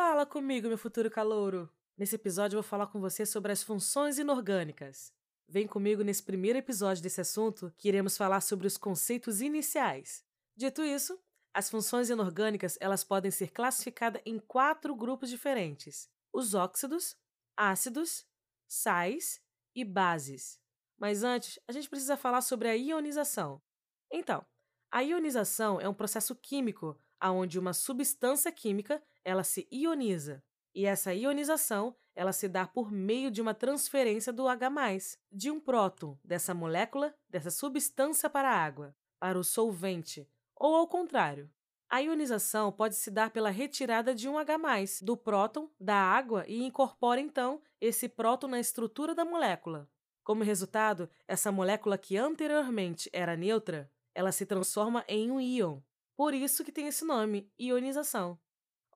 Fala comigo, meu futuro calouro! Nesse episódio eu vou falar com você sobre as funções inorgânicas. Vem comigo nesse primeiro episódio desse assunto que iremos falar sobre os conceitos iniciais. Dito isso, as funções inorgânicas elas podem ser classificadas em quatro grupos diferentes: os óxidos, ácidos, sais e bases. Mas antes, a gente precisa falar sobre a ionização. Então, a ionização é um processo químico onde uma substância química ela se ioniza. E essa ionização ela se dá por meio de uma transferência do H+, de um próton dessa molécula, dessa substância para a água, para o solvente, ou ao contrário. A ionização pode se dar pela retirada de um H+, do próton da água e incorpora então esse próton na estrutura da molécula. Como resultado, essa molécula que anteriormente era neutra, ela se transforma em um íon. Por isso que tem esse nome, ionização.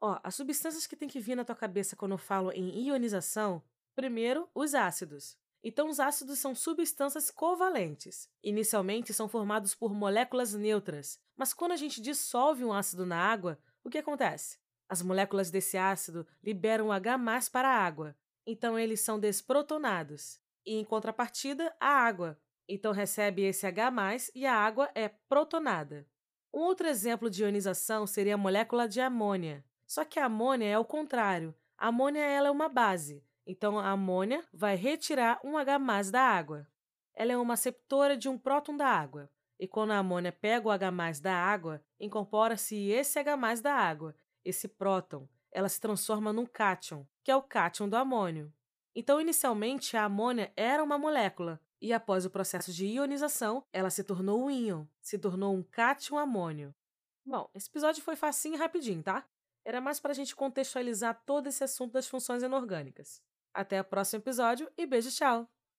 Ó, as substâncias que tem que vir na tua cabeça quando eu falo em ionização, primeiro, os ácidos. Então, os ácidos são substâncias covalentes. Inicialmente, são formados por moléculas neutras, mas quando a gente dissolve um ácido na água, o que acontece? As moléculas desse ácido liberam H para a água, então eles são desprotonados. E em contrapartida, a água. Então recebe esse H e a água é protonada. Um outro exemplo de ionização seria a molécula de amônia. Só que a amônia é o contrário. A amônia ela é uma base, então a amônia vai retirar um H da água. Ela é uma aceptora de um próton da água. E quando a amônia pega o H da água, incorpora-se esse H da água, esse próton. Ela se transforma num cátion, que é o cátion do amônio. Então, inicialmente, a amônia era uma molécula, e após o processo de ionização, ela se tornou um íon, se tornou um cátion amônio. Bom, esse episódio foi facinho e rapidinho, tá? Era mais para a gente contextualizar todo esse assunto das funções inorgânicas. Até o próximo episódio e beijo, tchau!